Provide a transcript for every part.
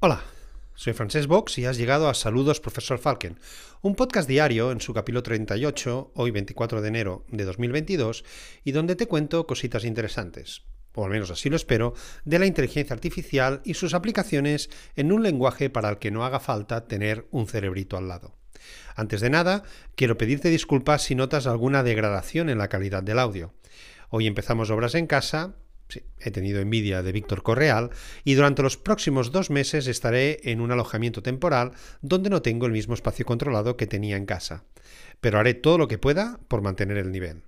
Hola, soy Francesc Box y has llegado a Saludos Profesor Falken, un podcast diario en su capítulo 38, hoy 24 de enero de 2022, y donde te cuento cositas interesantes, o al menos así lo espero, de la inteligencia artificial y sus aplicaciones en un lenguaje para el que no haga falta tener un cerebrito al lado. Antes de nada, quiero pedirte disculpas si notas alguna degradación en la calidad del audio. Hoy empezamos obras en casa He tenido envidia de Víctor Correal y durante los próximos dos meses estaré en un alojamiento temporal donde no tengo el mismo espacio controlado que tenía en casa. Pero haré todo lo que pueda por mantener el nivel.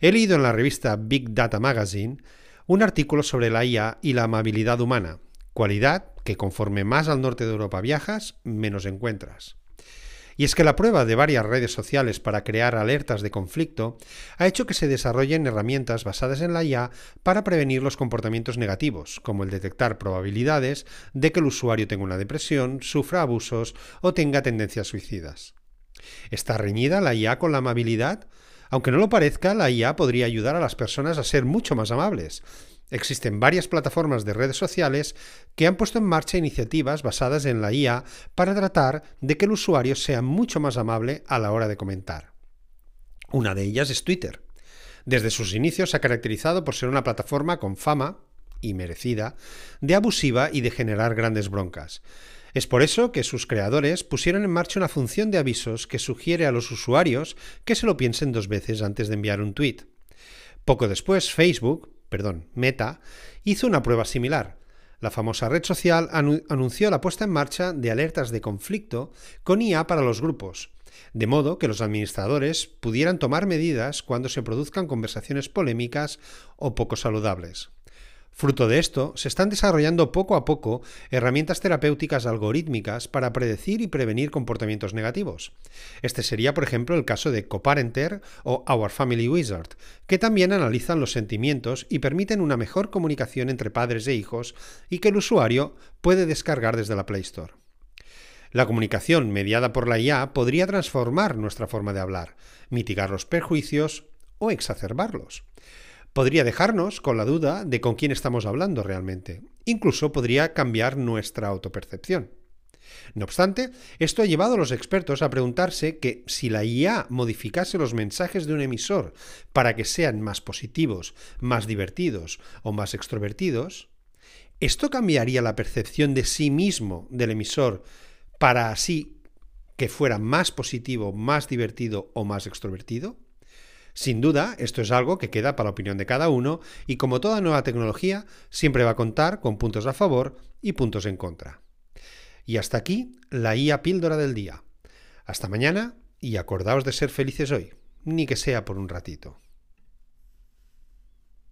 He leído en la revista Big Data Magazine un artículo sobre la IA y la amabilidad humana, cualidad que conforme más al norte de Europa viajas, menos encuentras. Y es que la prueba de varias redes sociales para crear alertas de conflicto ha hecho que se desarrollen herramientas basadas en la IA para prevenir los comportamientos negativos, como el detectar probabilidades de que el usuario tenga una depresión, sufra abusos o tenga tendencias suicidas. ¿Está reñida la IA con la amabilidad? Aunque no lo parezca, la IA podría ayudar a las personas a ser mucho más amables, Existen varias plataformas de redes sociales que han puesto en marcha iniciativas basadas en la IA para tratar de que el usuario sea mucho más amable a la hora de comentar. Una de ellas es Twitter. Desde sus inicios se ha caracterizado por ser una plataforma con fama, y merecida, de abusiva y de generar grandes broncas. Es por eso que sus creadores pusieron en marcha una función de avisos que sugiere a los usuarios que se lo piensen dos veces antes de enviar un tweet. Poco después, Facebook, perdón, Meta, hizo una prueba similar. La famosa red social anunció la puesta en marcha de alertas de conflicto con IA para los grupos, de modo que los administradores pudieran tomar medidas cuando se produzcan conversaciones polémicas o poco saludables. Fruto de esto, se están desarrollando poco a poco herramientas terapéuticas algorítmicas para predecir y prevenir comportamientos negativos. Este sería, por ejemplo, el caso de Coparenter o Our Family Wizard, que también analizan los sentimientos y permiten una mejor comunicación entre padres e hijos y que el usuario puede descargar desde la Play Store. La comunicación mediada por la IA podría transformar nuestra forma de hablar, mitigar los perjuicios o exacerbarlos podría dejarnos con la duda de con quién estamos hablando realmente. Incluso podría cambiar nuestra autopercepción. No obstante, esto ha llevado a los expertos a preguntarse que si la IA modificase los mensajes de un emisor para que sean más positivos, más divertidos o más extrovertidos, ¿esto cambiaría la percepción de sí mismo del emisor para así que fuera más positivo, más divertido o más extrovertido? Sin duda, esto es algo que queda para la opinión de cada uno y como toda nueva tecnología, siempre va a contar con puntos a favor y puntos en contra. Y hasta aquí la IA píldora del día. Hasta mañana y acordaos de ser felices hoy, ni que sea por un ratito.